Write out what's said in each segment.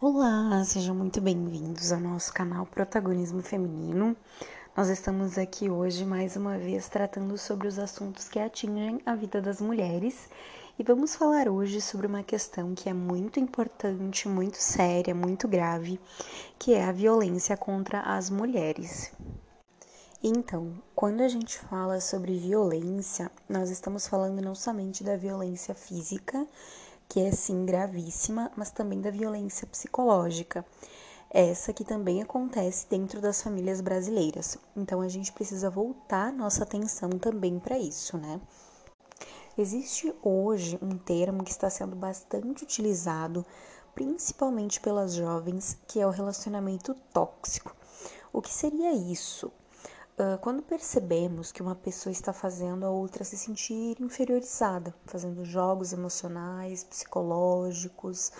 Olá, sejam muito bem-vindos ao nosso canal Protagonismo Feminino. Nós estamos aqui hoje mais uma vez tratando sobre os assuntos que atingem a vida das mulheres e vamos falar hoje sobre uma questão que é muito importante, muito séria, muito grave, que é a violência contra as mulheres. Então, quando a gente fala sobre violência, nós estamos falando não somente da violência física, que é sim gravíssima, mas também da violência psicológica. Essa que também acontece dentro das famílias brasileiras. Então a gente precisa voltar nossa atenção também para isso, né? Existe hoje um termo que está sendo bastante utilizado, principalmente pelas jovens, que é o relacionamento tóxico. O que seria isso? Uh, quando percebemos que uma pessoa está fazendo a outra se sentir inferiorizada, fazendo jogos emocionais, psicológicos,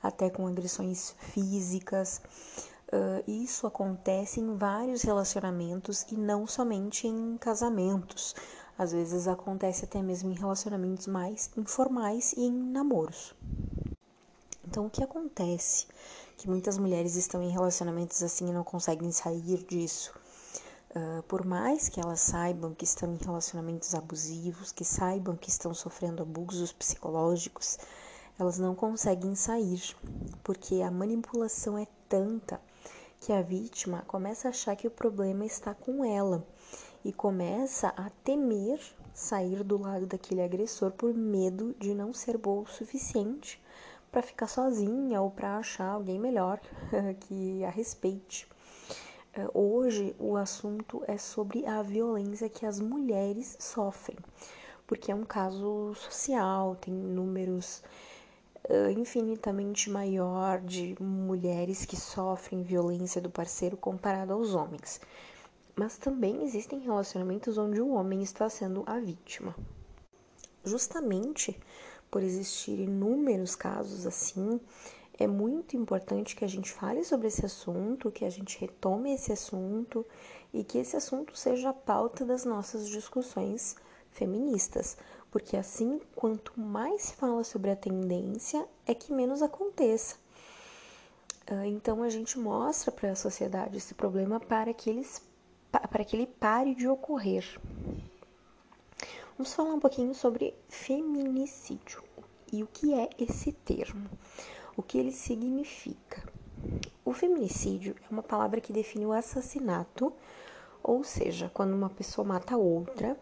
até com agressões físicas, uh, isso acontece em vários relacionamentos e não somente em casamentos. Às vezes acontece até mesmo em relacionamentos mais informais e em namoros. Então, o que acontece? Que muitas mulheres estão em relacionamentos assim e não conseguem sair disso Uh, por mais que elas saibam que estão em relacionamentos abusivos, que saibam que estão sofrendo abusos psicológicos, elas não conseguem sair, porque a manipulação é tanta que a vítima começa a achar que o problema está com ela e começa a temer sair do lado daquele agressor por medo de não ser boa o suficiente para ficar sozinha ou para achar alguém melhor que a respeite. É, hoje o assunto é sobre a violência que as mulheres sofrem, porque é um caso social, tem números uh, infinitamente maior de mulheres que sofrem violência do parceiro comparado aos homens. Mas também existem relacionamentos onde o homem está sendo a vítima. Justamente por existir inúmeros casos assim, é muito importante que a gente fale sobre esse assunto, que a gente retome esse assunto e que esse assunto seja a pauta das nossas discussões feministas, porque assim, quanto mais se fala sobre a tendência, é que menos aconteça. Ah, então a gente mostra para a sociedade esse problema para que, eles, para que ele pare de ocorrer. Vamos falar um pouquinho sobre feminicídio e o que é esse termo o que ele significa. O feminicídio é uma palavra que define o assassinato, ou seja, quando uma pessoa mata outra,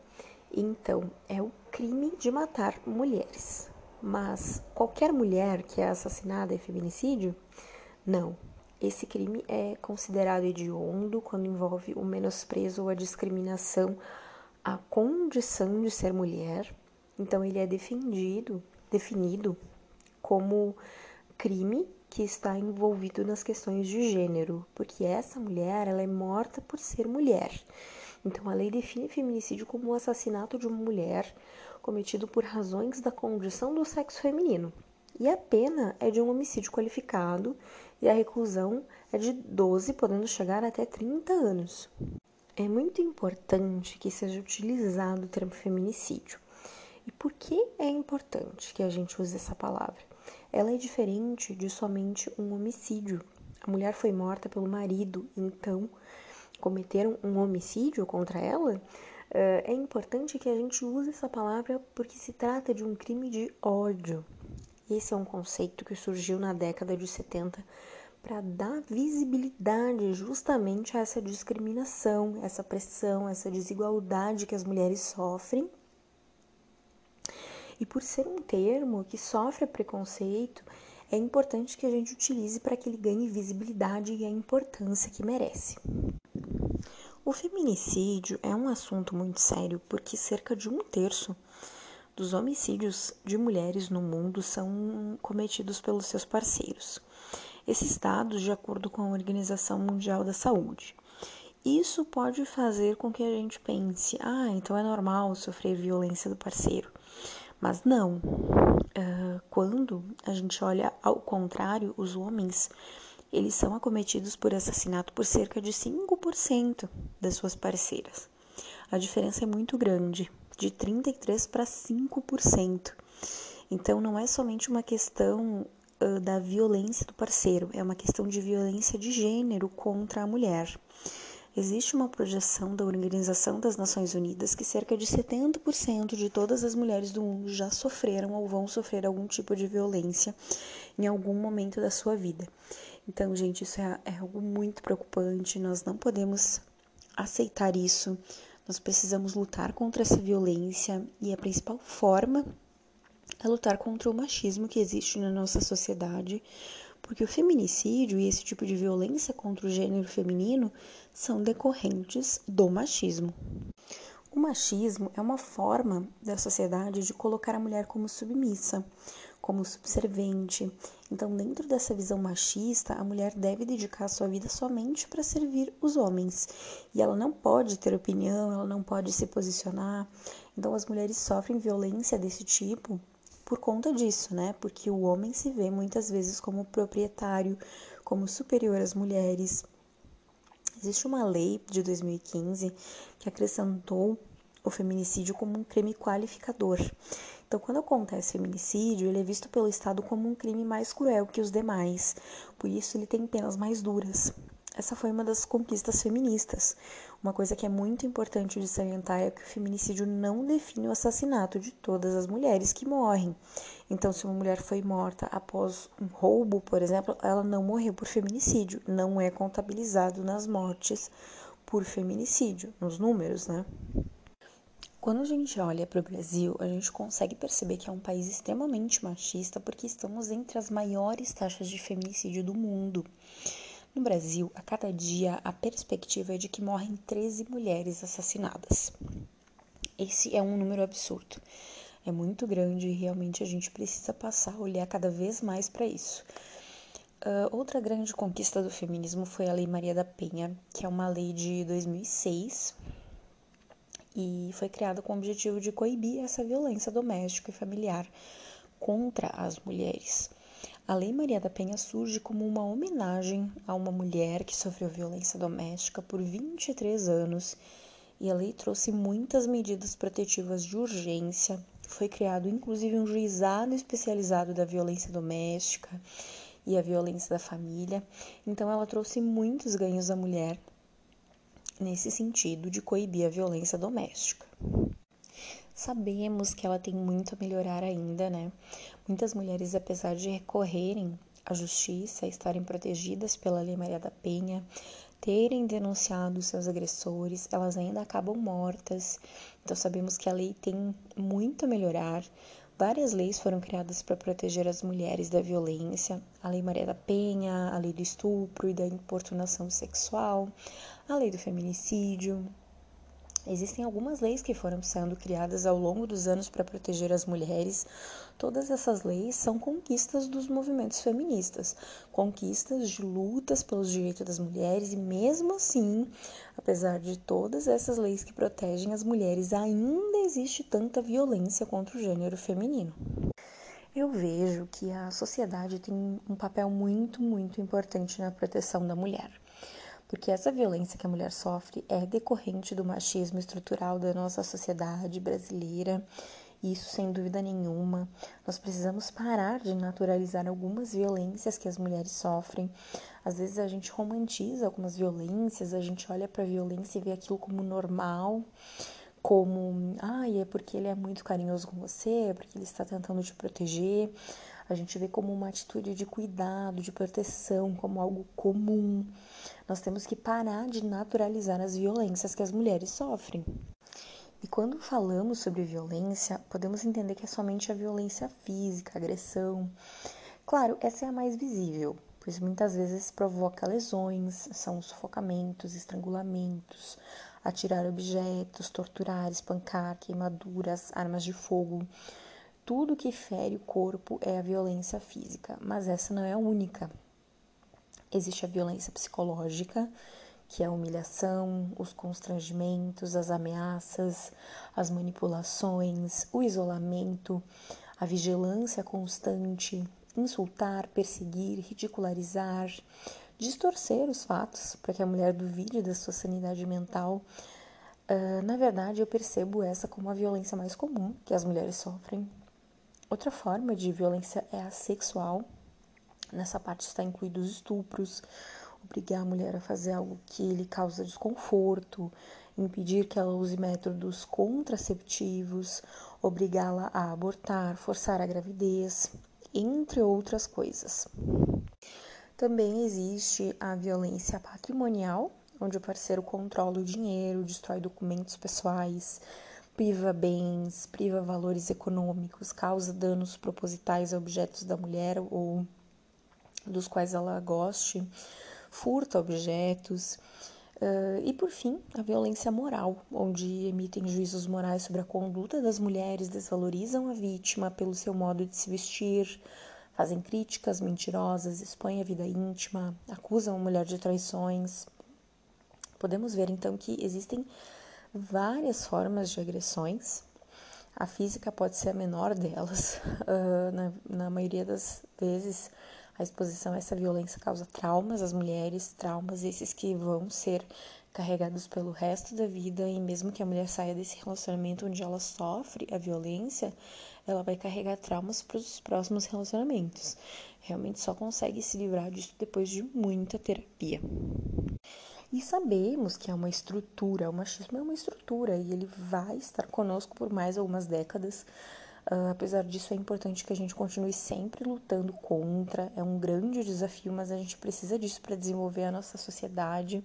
então é o crime de matar mulheres. Mas qualquer mulher que é assassinada é feminicídio? Não. Esse crime é considerado hediondo quando envolve o menosprezo ou a discriminação à condição de ser mulher. Então ele é defendido, definido como crime que está envolvido nas questões de gênero, porque essa mulher ela é morta por ser mulher. Então a lei define feminicídio como o assassinato de uma mulher cometido por razões da condição do sexo feminino. E a pena é de um homicídio qualificado e a reclusão é de 12, podendo chegar até 30 anos. É muito importante que seja utilizado o termo feminicídio. E por que é importante que a gente use essa palavra? Ela é diferente de somente um homicídio. A mulher foi morta pelo marido, então cometeram um homicídio contra ela. Eh, é importante que a gente use essa palavra porque se trata de um crime de ódio. Esse é um conceito que surgiu na década de 70 para dar visibilidade justamente a essa discriminação, essa pressão, essa desigualdade que as mulheres sofrem e por ser um termo que sofre preconceito, é importante que a gente utilize para que ele ganhe visibilidade e a importância que merece. O feminicídio é um assunto muito sério porque cerca de um terço dos homicídios de mulheres no mundo são cometidos pelos seus parceiros. Esses dados, de acordo com a Organização Mundial da Saúde. Isso pode fazer com que a gente pense: ah, então é normal sofrer violência do parceiro. Mas não. Uh, quando a gente olha ao contrário, os homens eles são acometidos por assassinato por cerca de 5% das suas parceiras. A diferença é muito grande, de 33 para 5%. Então não é somente uma questão uh, da violência do parceiro, é uma questão de violência de gênero contra a mulher. Existe uma projeção da Organização das Nações Unidas que cerca de 70% de todas as mulheres do mundo já sofreram ou vão sofrer algum tipo de violência em algum momento da sua vida. Então, gente, isso é, é algo muito preocupante. Nós não podemos aceitar isso. Nós precisamos lutar contra essa violência e a principal forma é lutar contra o machismo que existe na nossa sociedade, porque o feminicídio e esse tipo de violência contra o gênero feminino são decorrentes do machismo. O machismo é uma forma da sociedade de colocar a mulher como submissa, como subservente. Então, dentro dessa visão machista, a mulher deve dedicar sua vida somente para servir os homens. E ela não pode ter opinião, ela não pode se posicionar. Então, as mulheres sofrem violência desse tipo por conta disso, né? Porque o homem se vê muitas vezes como proprietário, como superior às mulheres. Existe uma lei de 2015 que acrescentou o feminicídio como um crime qualificador. Então, quando acontece feminicídio, ele é visto pelo Estado como um crime mais cruel que os demais, por isso ele tem penas mais duras. Essa foi uma das conquistas feministas. Uma coisa que é muito importante de salientar é que o feminicídio não define o assassinato de todas as mulheres que morrem. Então, se uma mulher foi morta após um roubo, por exemplo, ela não morreu por feminicídio, não é contabilizado nas mortes por feminicídio, nos números, né? Quando a gente olha para o Brasil, a gente consegue perceber que é um país extremamente machista porque estamos entre as maiores taxas de feminicídio do mundo. No Brasil, a cada dia, a perspectiva é de que morrem 13 mulheres assassinadas. Esse é um número absurdo. É muito grande e realmente a gente precisa passar a olhar cada vez mais para isso. Uh, outra grande conquista do feminismo foi a Lei Maria da Penha, que é uma lei de 2006 e foi criada com o objetivo de coibir essa violência doméstica e familiar contra as mulheres. A Lei Maria da Penha surge como uma homenagem a uma mulher que sofreu violência doméstica por 23 anos e a lei trouxe muitas medidas protetivas de urgência. Foi criado inclusive um juizado especializado da violência doméstica e a violência da família. Então ela trouxe muitos ganhos à mulher nesse sentido de coibir a violência doméstica. Sabemos que ela tem muito a melhorar ainda, né? Muitas mulheres, apesar de recorrerem à justiça, estarem protegidas pela Lei Maria da Penha, terem denunciado seus agressores, elas ainda acabam mortas. Então sabemos que a lei tem muito a melhorar. Várias leis foram criadas para proteger as mulheres da violência: a Lei Maria da Penha, a Lei do Estupro e da Importunação Sexual, a Lei do Feminicídio, Existem algumas leis que foram sendo criadas ao longo dos anos para proteger as mulheres. Todas essas leis são conquistas dos movimentos feministas, conquistas de lutas pelos direitos das mulheres, e mesmo assim, apesar de todas essas leis que protegem as mulheres, ainda existe tanta violência contra o gênero feminino. Eu vejo que a sociedade tem um papel muito, muito importante na proteção da mulher porque essa violência que a mulher sofre é decorrente do machismo estrutural da nossa sociedade brasileira. Isso sem dúvida nenhuma. Nós precisamos parar de naturalizar algumas violências que as mulheres sofrem. Às vezes a gente romantiza algumas violências, a gente olha para a violência e vê aquilo como normal, como, ai, ah, é porque ele é muito carinhoso com você, é porque ele está tentando te proteger. A gente vê como uma atitude de cuidado, de proteção, como algo comum. Nós temos que parar de naturalizar as violências que as mulheres sofrem. E quando falamos sobre violência, podemos entender que é somente a violência física, a agressão. Claro, essa é a mais visível, pois muitas vezes provoca lesões, são sufocamentos, estrangulamentos, atirar objetos, torturar, espancar, queimaduras, armas de fogo. Tudo que fere o corpo é a violência física, mas essa não é a única. Existe a violência psicológica, que é a humilhação, os constrangimentos, as ameaças, as manipulações, o isolamento, a vigilância constante, insultar, perseguir, ridicularizar, distorcer os fatos para que a mulher duvide da sua sanidade mental. Uh, na verdade, eu percebo essa como a violência mais comum que as mulheres sofrem. Outra forma de violência é a sexual, Nessa parte está incluídos estupros, obrigar a mulher a fazer algo que lhe causa desconforto, impedir que ela use métodos contraceptivos, obrigá-la a abortar, forçar a gravidez, entre outras coisas. Também existe a violência patrimonial, onde o parceiro controla o dinheiro, destrói documentos pessoais, priva bens, priva valores econômicos, causa danos propositais a objetos da mulher ou dos quais ela goste, furta objetos. Uh, e por fim, a violência moral, onde emitem juízos morais sobre a conduta das mulheres, desvalorizam a vítima pelo seu modo de se vestir, fazem críticas mentirosas, expõem a vida íntima, acusam a mulher de traições. Podemos ver então que existem várias formas de agressões. A física pode ser a menor delas, uh, na, na maioria das vezes a exposição a essa violência causa traumas às mulheres, traumas esses que vão ser carregados pelo resto da vida e mesmo que a mulher saia desse relacionamento onde ela sofre a violência, ela vai carregar traumas para os próximos relacionamentos. Realmente só consegue se livrar disso depois de muita terapia. E sabemos que é uma estrutura, o machismo é uma estrutura e ele vai estar conosco por mais algumas décadas. Uh, apesar disso, é importante que a gente continue sempre lutando contra. É um grande desafio, mas a gente precisa disso para desenvolver a nossa sociedade.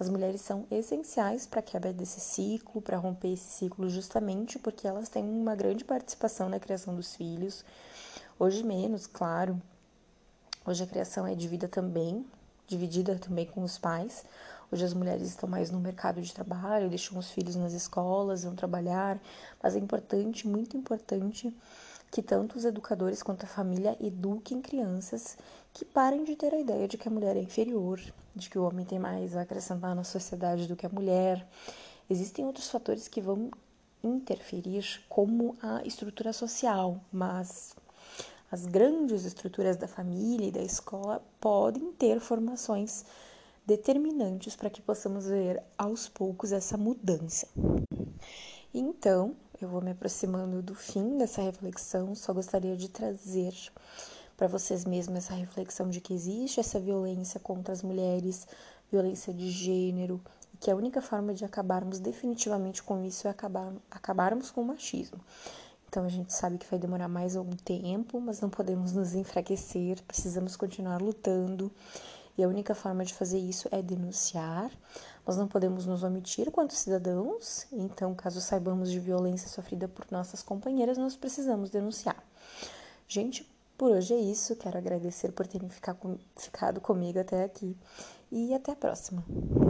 As mulheres são essenciais para a quebra desse ciclo, para romper esse ciclo, justamente porque elas têm uma grande participação na criação dos filhos. Hoje, menos, claro. Hoje a criação é dividida também, dividida também com os pais. Hoje as mulheres estão mais no mercado de trabalho, deixam os filhos nas escolas, vão trabalhar, mas é importante, muito importante, que tanto os educadores quanto a família eduquem crianças que parem de ter a ideia de que a mulher é inferior, de que o homem tem mais a acrescentar na sociedade do que a mulher. Existem outros fatores que vão interferir, como a estrutura social, mas as grandes estruturas da família e da escola podem ter formações determinantes para que possamos ver aos poucos essa mudança. Então, eu vou me aproximando do fim dessa reflexão, só gostaria de trazer para vocês mesmos essa reflexão de que existe essa violência contra as mulheres, violência de gênero, e que a única forma de acabarmos definitivamente com isso é acabar, acabarmos com o machismo. Então a gente sabe que vai demorar mais algum tempo, mas não podemos nos enfraquecer, precisamos continuar lutando e a única forma de fazer isso é denunciar. Nós não podemos nos omitir quanto cidadãos, então, caso saibamos de violência sofrida por nossas companheiras, nós precisamos denunciar. Gente, por hoje é isso. Quero agradecer por terem ficado comigo até aqui e até a próxima.